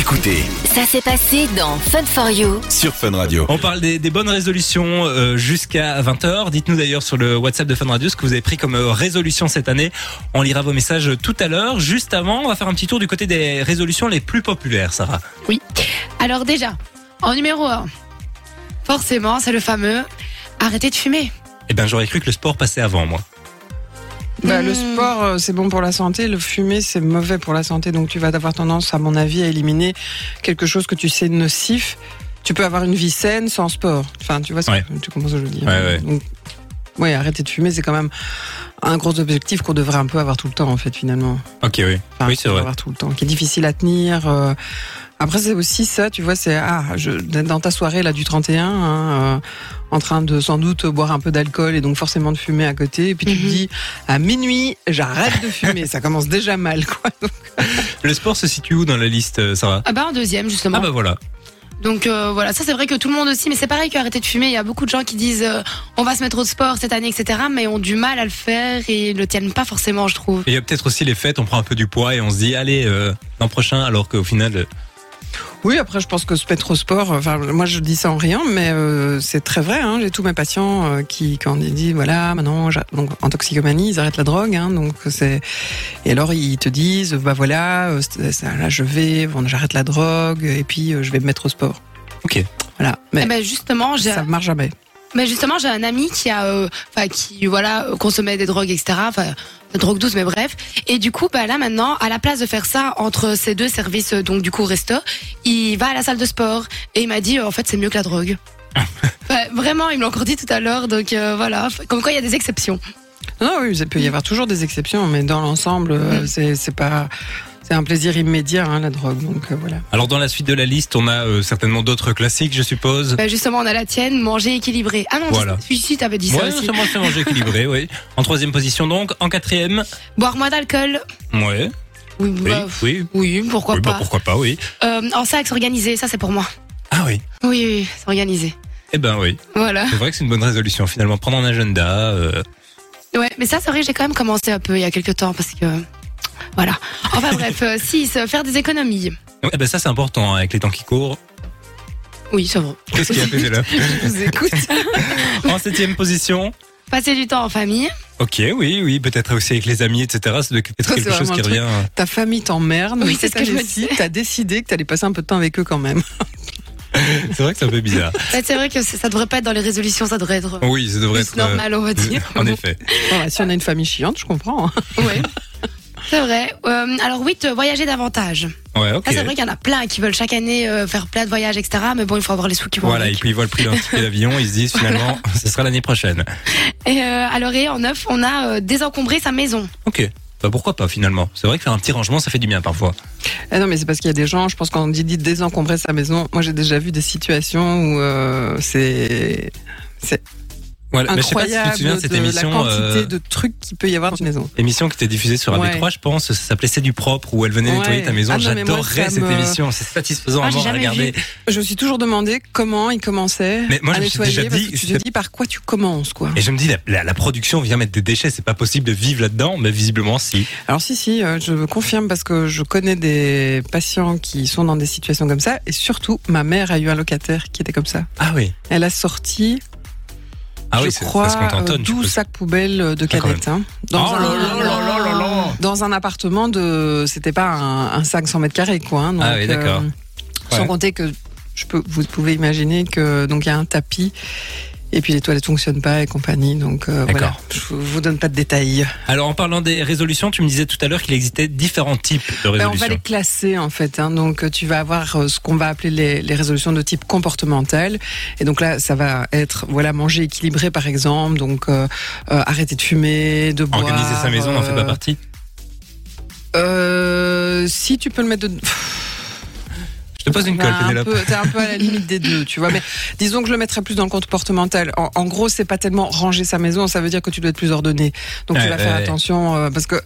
Écoutez Ça s'est passé dans Fun for You. sur Fun Radio. On parle des, des bonnes résolutions euh, jusqu'à 20h. Dites-nous d'ailleurs sur le WhatsApp de Fun Radio ce que vous avez pris comme euh, résolution cette année. On lira vos messages tout à l'heure. Juste avant, on va faire un petit tour du côté des résolutions les plus populaires, Sarah. Oui. Alors déjà, en numéro 1, forcément, c'est le fameux arrêter de fumer. Eh ben, j'aurais cru que le sport passait avant, moi. Bah, Le Hmm. sport, euh, c'est bon pour la santé. Le fumer, c'est mauvais pour la santé. Donc, tu vas avoir tendance, à mon avis, à éliminer quelque chose que tu sais nocif. Tu peux avoir une vie saine sans sport. Enfin, tu vois, ce que- Ouais. tu je veux dire. Ouais, ouais. Donc, ouais, arrêter de fumer, c'est quand même un gros objectif qu'on devrait un peu avoir tout le temps, en fait, finalement. Ok, oui. Enfin, oui, c'est vrai. avoir tout le temps, qui est difficile à tenir. euh. Après, c'est aussi ça, tu vois, c'est ah, je, dans ta soirée là du 31, hein, euh, en train de sans doute boire un peu d'alcool et donc forcément de fumer à côté. Et puis tu te Mhm. dis à minuit, j'arrête de fumer. ça commence déjà mal, quoi. Donc, Le sport se situe où dans la liste, euh, Sarah? Ah bah en deuxième justement. Ah bah voilà. Donc euh, voilà, ça c'est vrai que tout le monde aussi, mais c'est pareil qu'arrêter de fumer. Il y a beaucoup de gens qui disent euh, on va se mettre au sport cette année, etc. Mais ont du mal à le faire et le tiennent pas forcément, je trouve. Et il y a peut-être aussi les fêtes, on prend un peu du poids et on se dit, allez, euh, l'an prochain, alors qu'au final, euh, Oui, après, je pense que se mettre au sport, enfin, moi je dis ça en riant, mais euh, c'est très vrai. Hein, J'ai tous mes patients euh, qui, quand ils disent, voilà, maintenant, donc en toxicomanie, ils arrêtent la drogue. Hein, donc c'est et alors ils te disent, bah voilà, euh, c'est- ça, là je vais, bon, j'arrête la drogue et puis euh, je vais me mettre au sport. ok. Voilà, mais Eh ben justement, j'ai ça marche jamais. Mais justement, j'ai un ami qui a, euh, qui voilà, consommait des drogues, etc. Enfin, des drogues douces, mais bref. Et du coup, bah là maintenant, à la place de faire ça entre ces deux services, euh, donc du coup resto, il va à la salle de sport et il m'a dit, euh, en fait, c'est mieux que la drogue. Vraiment, il me l'a encore dit tout à l'heure, donc euh, voilà. Comme quoi, il y a des exceptions. Non, oui, il peut y avoir toujours des exceptions, mais dans l'ensemble, Mm. c'est pas, c'est un plaisir immédiat hein, la drogue. Donc euh, voilà. Alors dans la suite de la liste, on a euh, certainement d'autres classiques, je suppose. Bah, justement, on a la tienne, manger équilibré. Ah non, Voilà. si, si, t'avais dit ça Ouais, aussi. c'est manger équilibré, oui. En troisième position donc, en quatrième, Boire moins d'alcool. ouais, Oui, oui, bah, oui. oui, pourquoi oui, bah, pas. pourquoi pas, oui. Euh, en sac, organisé, ça c'est pour moi. Ah oui. Oui, oui, c'est organisé. Eh ben oui. Voilà. C'est vrai que c'est une bonne résolution finalement. Prendre un agenda. euh, Ouais, mais ça, c'est vrai j'ai quand même commencé un peu il y a quelques temps parce que. Voilà. Enfin bref, 6, faire des économies. Eh ben ça c'est important hein, avec les temps qui courent. Oui, c'est vrai. Qu'est-ce qu'il y a fait là Je vous écoute. En septième position. Passer du temps en famille. Ok, oui, oui, peut-être aussi avec les amis, etc. Ça doit être Ça, quelque c'est chose qui revient. Ta famille t'emmerde. Oui, mais c'est ce que je me. T'as décidé que t'allais passer un peu de temps avec eux quand même. C'est vrai que c'est un peu bizarre. Ouais, c'est vrai que c'est- ça devrait pas être dans les résolutions, ça devrait être Oui, ça devrait plus être. euh, normal, on va dire. En effet. Si on a une famille chiante, je comprends. hein. Ouais. C'est vrai. Euh, alors 8, voyager davantage. Ouais, ok. Ça, c'est vrai qu'il y en a plein qui veulent chaque année euh, faire plein de voyages, etc. Mais bon, il faut avoir les sous qui vont Voilà, et puis ils voient le prix d'un ticket d'avion, ils se disent finalement, ce sera l'année prochaine. Et euh, alors, et en 9, on a euh, désencombré sa maison. Ok. Bah pourquoi pas finalement C'est vrai que faire un petit rangement, ça fait du bien parfois. Eh non, mais c'est parce qu'il y a des gens, je pense qu'on dit, dit désencombrer sa maison. Moi, j'ai déjà vu des situations où euh, c'est c'est Voilà. Mais je sais pas si tu te incroyable souviens de cette de la émission. quantité euh, de trucs qu'il peut y avoir dans une maison. Émission qui était diffusée sur Ouais. AB3, je pense, ça s'appelait C'est du propre, où elle venait Ouais. nettoyer ta maison. Ah J'adorais cette me- émission, c'est satisfaisant Ah, à mort à jamais regarder. Je me suis toujours demandé comment ils commençaient Mais moi, à je me suis nettoyer. déjà parce dit, que tu te dis par quoi tu commences, quoi? Et je me dis, la, la- la production vient mettre des déchets, c'est pas possible de vivre là-dedans, mais visiblement si. Alors si, si, euh, je confirme parce que je connais des patients qui sont dans des situations comme ça. Et surtout, ma mère a eu un locataire qui était comme ça. Ah oui. Elle a sorti, Ah je oui, c'est crois, parce qu'on euh, t'entonne. 12 sacs poubelles de Ah, cadettes. hein, dans, Oh un, dans appartement de... C'était pas un, un sac 100 mètres carrés, quoi. hein, donc, Ah oui, d'accord. sans Ouais. compter que je peux, vous pouvez imaginer que donc il y a un tapis et puis les toilettes fonctionnent pas et compagnie. Donc euh, voilà, je vous donne pas de détails. Alors en parlant des résolutions, tu me disais tout à l'heure qu'il existait différents types de Ben, on va résolutions. les classer en fait. Hein. Donc euh, tu vas avoir euh, ce qu'on va appeler les, les résolutions de type comportemental. Et donc là, ça va être voilà manger équilibré par exemple. Donc euh, euh, arrêter de fumer, de boire. Organiser sa maison n'en fait pas partie. Euh, si tu peux le mettre de. Te pose une T'es colle, un, Pénélope. t'es un peu à la limite des deux, tu vois. Mais disons que je le mettrais plus dans le comportemental. En, en gros, c'est pas tellement ranger sa maison, ça veut dire que tu dois être plus ordonné. Donc Ouais, tu vas ouais, faire ouais. attention euh, parce que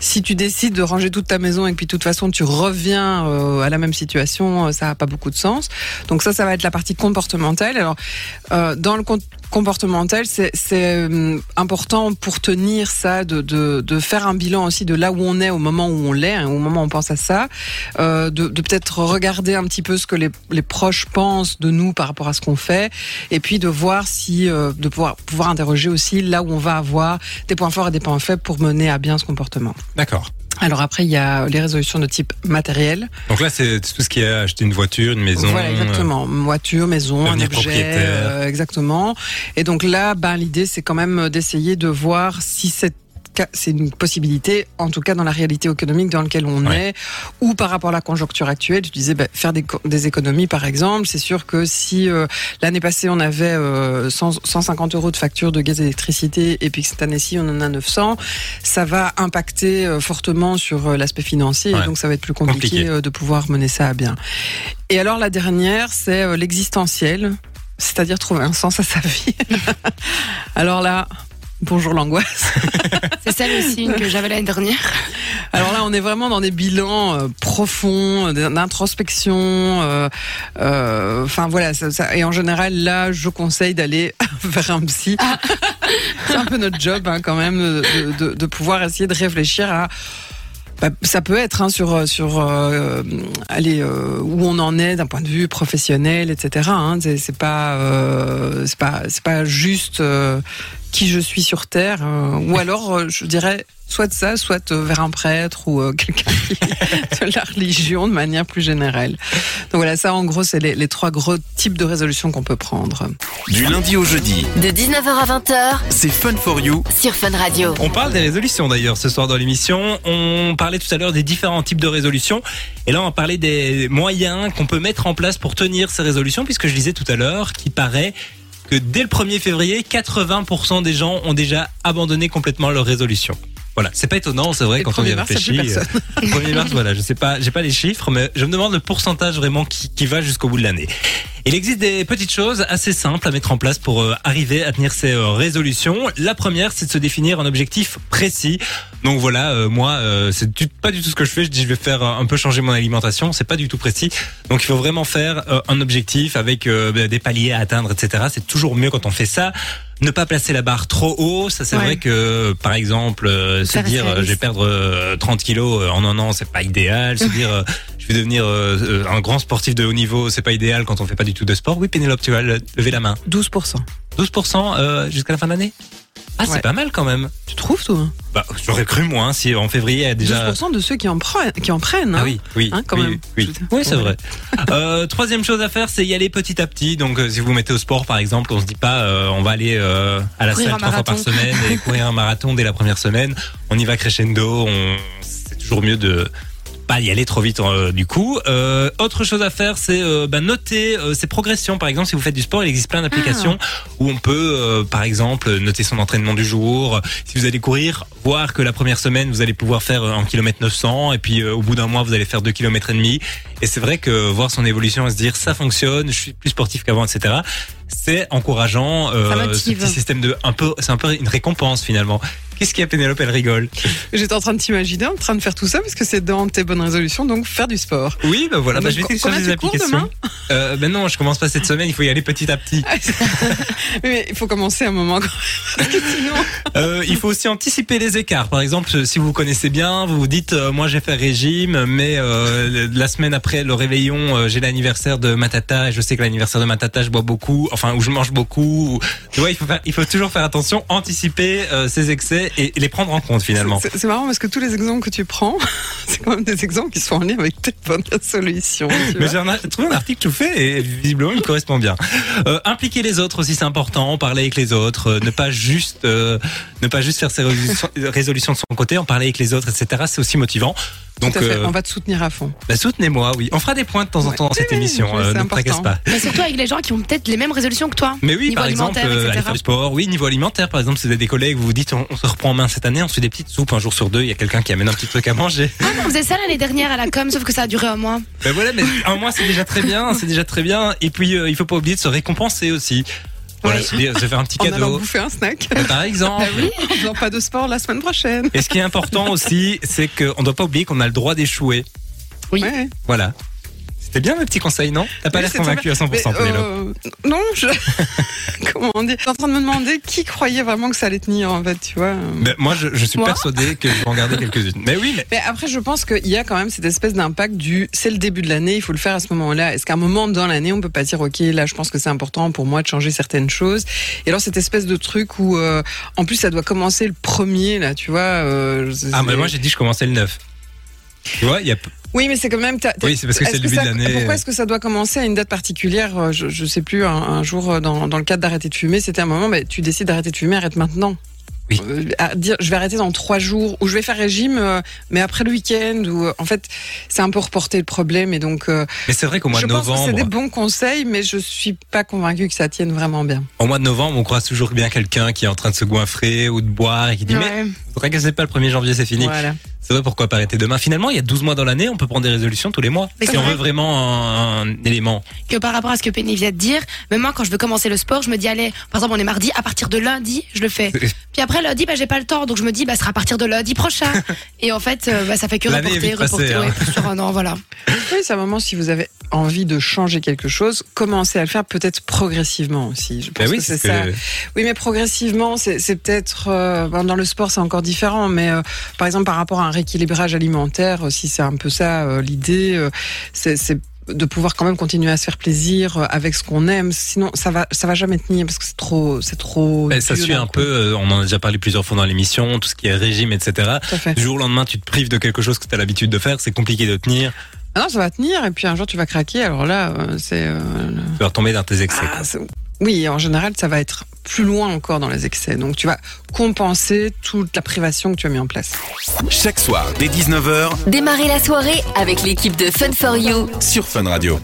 si tu décides de ranger toute ta maison et que puis de toute façon tu reviens euh, à la même situation, euh, ça a pas beaucoup de sens. Donc ça, ça va être la partie comportementale. Alors euh, dans le comportementale, c'est euh, important pour tenir ça, de, de, de faire un bilan aussi de là où on est au moment où on l'est, hein, au moment où on pense à ça, euh, de, de peut-être regarder un petit peu ce que les, les proches pensent de nous par rapport à ce qu'on fait, et puis de voir si, euh, de pouvoir, pouvoir interroger aussi là où on va avoir des points forts et des points faibles pour mener à bien ce comportement. D'accord. Alors après, il y a les résolutions de type matériel. Donc là, c'est tout ce qui est acheter une voiture, une maison. Voilà, exactement. Voiture, maison, un objet, propriétaire. euh, exactement. Et donc là, ben, l'idée, c'est quand même d'essayer de voir si cette c'est une possibilité, en tout cas dans la réalité économique dans laquelle on Ouais. est, ou par rapport à la conjoncture actuelle. Tu disais ben, faire des, co- des économies, par exemple. C'est sûr que si euh, l'année passée on avait euh, 100 150 euros de facture de gaz et d'électricité, et puis que cette année-ci on en a 900, ça va impacter euh, fortement sur euh, l'aspect financier, Ouais. et donc ça va être plus compliqué, Compliqué. euh, de pouvoir mener ça à bien. Et alors la dernière, c'est euh, l'existentiel, c'est-à-dire trouver un sens à sa vie. alors là, bonjour l'angoisse. C'est celle aussi que j'avais l'année dernière. Alors là, on est vraiment dans des bilans euh, profonds, d'introspection. euh, euh, Enfin voilà, ça, ça- et en général, là, je conseille d'aller vers un psy. C'est un peu notre job hein, quand même de, de- de pouvoir essayer de réfléchir à. Bah, ça peut être hein, sur sur euh, allez euh, où on en est d'un point de vue professionnel, etc. Hein, c'est pas euh, c'est pas c'est pas juste euh, qui je suis sur terre, euh, ou alors euh, je dirais soit de ça, soit euh, vers un prêtre ou euh, quelqu'un qui de la religion de manière plus générale. Donc voilà, ça en gros c'est les, les trois gros types de résolutions qu'on peut prendre. Du lundi au jeudi, De 19h à 20h c'est Fun for You. sur Fun Radio. On parle des résolutions d'ailleurs ce soir dans l'émission. On parlait tout à l'heure des différents types de résolutions. Et là, on va parler des moyens qu'on peut mettre en place pour tenir ces résolutions, puisque je disais tout à l'heure qu'il paraît que dès le 1er février, 80% des gens ont déjà abandonné complètement leurs résolutions. Voilà, c'est pas étonnant, c'est vrai Et quand on y 1er mars, il y a réfléchit. euh, 1er mars, voilà, je sais pas, j'ai pas les chiffres, mais je me demande le pourcentage vraiment qui, qui va jusqu'au bout de l'année. Il existe des petites choses assez simples à mettre en place pour euh, arriver à tenir ces euh, résolutions. La première, c'est de se définir un objectif précis. Donc voilà, euh, moi, euh, c'est pas du tout ce que je fais. Je dis, je vais faire un peu changer mon alimentation. C'est pas du tout précis. Donc il faut vraiment faire un objectif avec euh, ben, des paliers à atteindre, etc. C'est toujours mieux quand on fait ça. Ne pas placer la barre trop haut, ça c'est Ouais. vrai que par exemple euh, se dire euh, je vais perdre euh, 30 kilos euh, en un an, c'est pas idéal. Se dire euh, je vais devenir un grand sportif de haut niveau, c'est pas idéal quand on fait pas du tout de sport. Oui, Pénélope, tu vas le- lever la main. 12%. 12% euh, jusqu'à la fin de l'année? Ah, c'est Ouais. pas mal quand même. Tu trouves toi hein Bah, j'aurais cru moins si en février a déjà 12% de ceux qui en prennent, qui en prennent. hein. Ah oui, oui, Hein, quand oui, même. oui, c'est vrai. Euh, troisième chose à faire, c'est y aller petit à petit. Donc, euh, si vous vous mettez au sport, par exemple, on se dit pas, euh, on va aller euh, à la Courir salle trois fois par semaine et courir un marathon dès la première semaine. On y va crescendo. On... C'est toujours mieux de pas y aller trop vite euh, du coup. Euh, autre chose à faire, c'est euh, bah, noter euh, ses progressions. Par exemple, si vous faites du sport, il existe plein d'applications où on peut, euh, par exemple, noter son entraînement du jour. Si vous allez courir, voir que la première semaine, vous allez pouvoir faire un km 900 et puis euh, au bout d'un mois, vous allez faire 2 km et demi. Et c'est vrai que voir son évolution et se dire ça fonctionne, je suis plus sportif qu'avant, etc. C'est encourageant. euh, ce petit système de un peu, c'est un peu une récompense finalement. Qu'est-ce qu'il y a Pénélope? Elle rigole. J'étais en train de t'imaginer en train de faire tout ça parce que c'est dans tes bonnes résolutions, donc faire du sport. Oui, bah voilà, bah, je vais télécharger combien des applications. demain? Euh, ben non, je commence pas cette semaine. Il faut y aller petit à petit. Mais il faut commencer un moment parce que sinon. Euh, il faut aussi anticiper les écarts. Par exemple, si vous vous connaissez bien, vous vous dites, euh, moi j'ai fait régime, mais euh, la semaine après le réveillon, j'ai l'anniversaire de ma tata et je sais que l'anniversaire de ma tata, je bois beaucoup, enfin ou je mange beaucoup. ou- Tu vois, il faut faire, il faut toujours faire attention, anticiper euh, ces et les prendre en compte finalement. C'est c'est marrant parce que tous les exemples que tu prends, c'est quand même des exemples qui sont en lien avec tes bonnes résolutions. tu Mais j'ai un- trouvé un article tout fait et visiblement il correspond bien. Euh, impliquer les autres aussi c'est important, parler avec les autres, euh, ne pas juste euh, ne pas juste faire ses résolutions, résolutions de son côté, en parler avec les autres, etc. C'est aussi motivant. Donc Tout à fait, euh, on va te soutenir à fond. bah, soutenez-moi, oui. On fera des points de temps en Ouais. temps dans cette Oui, émission, oui, euh, c'est ne important. pas. Mais surtout avec les gens qui ont peut-être les mêmes résolutions que toi. Mais oui, Niveau par exemple, euh, aller faire du sport, oui, niveau alimentaire, par exemple, si vous avez des collègues, vous vous dites, on, on se reprend en main cette année, on se fait des petites soupes un jour sur deux, il y a quelqu'un qui amène un petit truc à manger. Ah, on faisait ça l'année dernière à la com, sauf que ça a duré un mois. Ben voilà, mais un mois c'est déjà très bien, c'est déjà très bien. Et puis euh, il faut pas oublier de se récompenser aussi. Voilà, Oui. se, dire- se faire un petit En allant cadeau. bouffer un snack. Euh, Par exemple. En faisant pas de sport la semaine prochaine. Et ce qui est important aussi, c'est qu'on ne doit pas oublier qu'on a le droit d'échouer. Oui. Ouais. Voilà. C'était bien mes petits conseils, non T'as pas Oui, l'air convaincu à 100%, Mais, Pénélope. euh, non, je... comment dire suis en train de me demander qui croyait vraiment que ça allait tenir en fait, tu vois. Mais moi, je, je suis Moi persuadé que je vais en garder quelques-unes. Mais oui, mais Mais après, je pense qu'il y a quand même cette espèce d'impact du c'est le début de l'année, il faut le faire à ce moment-là. Est-ce qu'à un moment dans l'année, on peut pas dire ok, là, je pense que c'est important pour moi de changer certaines choses. Et alors cette espèce de truc où, euh, en plus, ça doit commencer le premier là, tu vois. euh, ah, mais moi j'ai dit je commençais le 9. Tu vois, il y a Oui, mais c'est quand même. Oui, c'est parce que c'est le début ça- de l'année. Pourquoi est-ce que ça doit commencer à une date particulière euh, je, je sais plus. Un, un jour, euh, dans, dans le cadre d'arrêter de fumer, c'était un moment. Mais tu décides d'arrêter de fumer, arrête maintenant. Oui. Euh, à dire, je vais arrêter dans trois jours, ou je vais faire régime, euh, mais après le week-end. Ou en fait, c'est un peu reporter le problème. Et donc, euh, Mais c'est vrai qu'au mois je de pense que c'est novembre, des bons conseils, mais je suis pas convaincue que ça tienne vraiment bien. au mois de novembre, on croise toujours bien quelqu'un qui est en train de se goinfrer ou de boire et qui dit mais Vous tracassez pas le 1er janvier, c'est fini. Voilà. C'est vrai pourquoi pas arrêter demain? Finalement, il y a 12 mois dans l'année, on peut prendre des résolutions tous les mois. Mais si on vrai. veut vraiment un, un élément. que par rapport à ce que Penny vient de dire, même moi quand je veux commencer le sport, je me dis allez, par exemple on est mardi, à partir de lundi, je le fais. Puis après lundi, bah j'ai pas le temps, donc je me dis bah ce sera à partir de lundi prochain. Et en fait, euh, bah, ça fait que reporter, reporter, hein. ouais, plus sur un an, voilà. Oui, c'est un moment si vous avez envie de changer quelque chose, commencez à le faire peut-être progressivement aussi. Je pense Ben oui, que c'est ça. que- Oui, mais progressivement, c'est peut-être euh, bon, dans le sport, c'est encore différent. Mais euh, par exemple, par rapport à un rééquilibrage alimentaire, euh, si c'est un peu ça euh, l'idée, c'est de pouvoir quand même continuer à se faire plaisir avec ce qu'on aime. Sinon, ça va, ça va jamais tenir parce que c'est trop, c'est trop. Ben, ça suit un peu, on en a déjà parlé plusieurs fois dans l'émission, tout ce qui est régime, etc. Du jour au lendemain, tu te prives de quelque chose que tu as l'habitude de faire, c'est compliqué de tenir, Ah non, ça va tenir. Et puis un jour, tu vas craquer. Alors là, c'est. euh, tu vas retomber dans tes excès. Ah, oui, en général, ça va être plus loin encore dans les excès. Donc, tu vas compenser toute la privation que tu as mis en place. Chaque soir, dès 19h, Démarrez la soirée avec l'équipe de Fun for You. sur Fun Radio.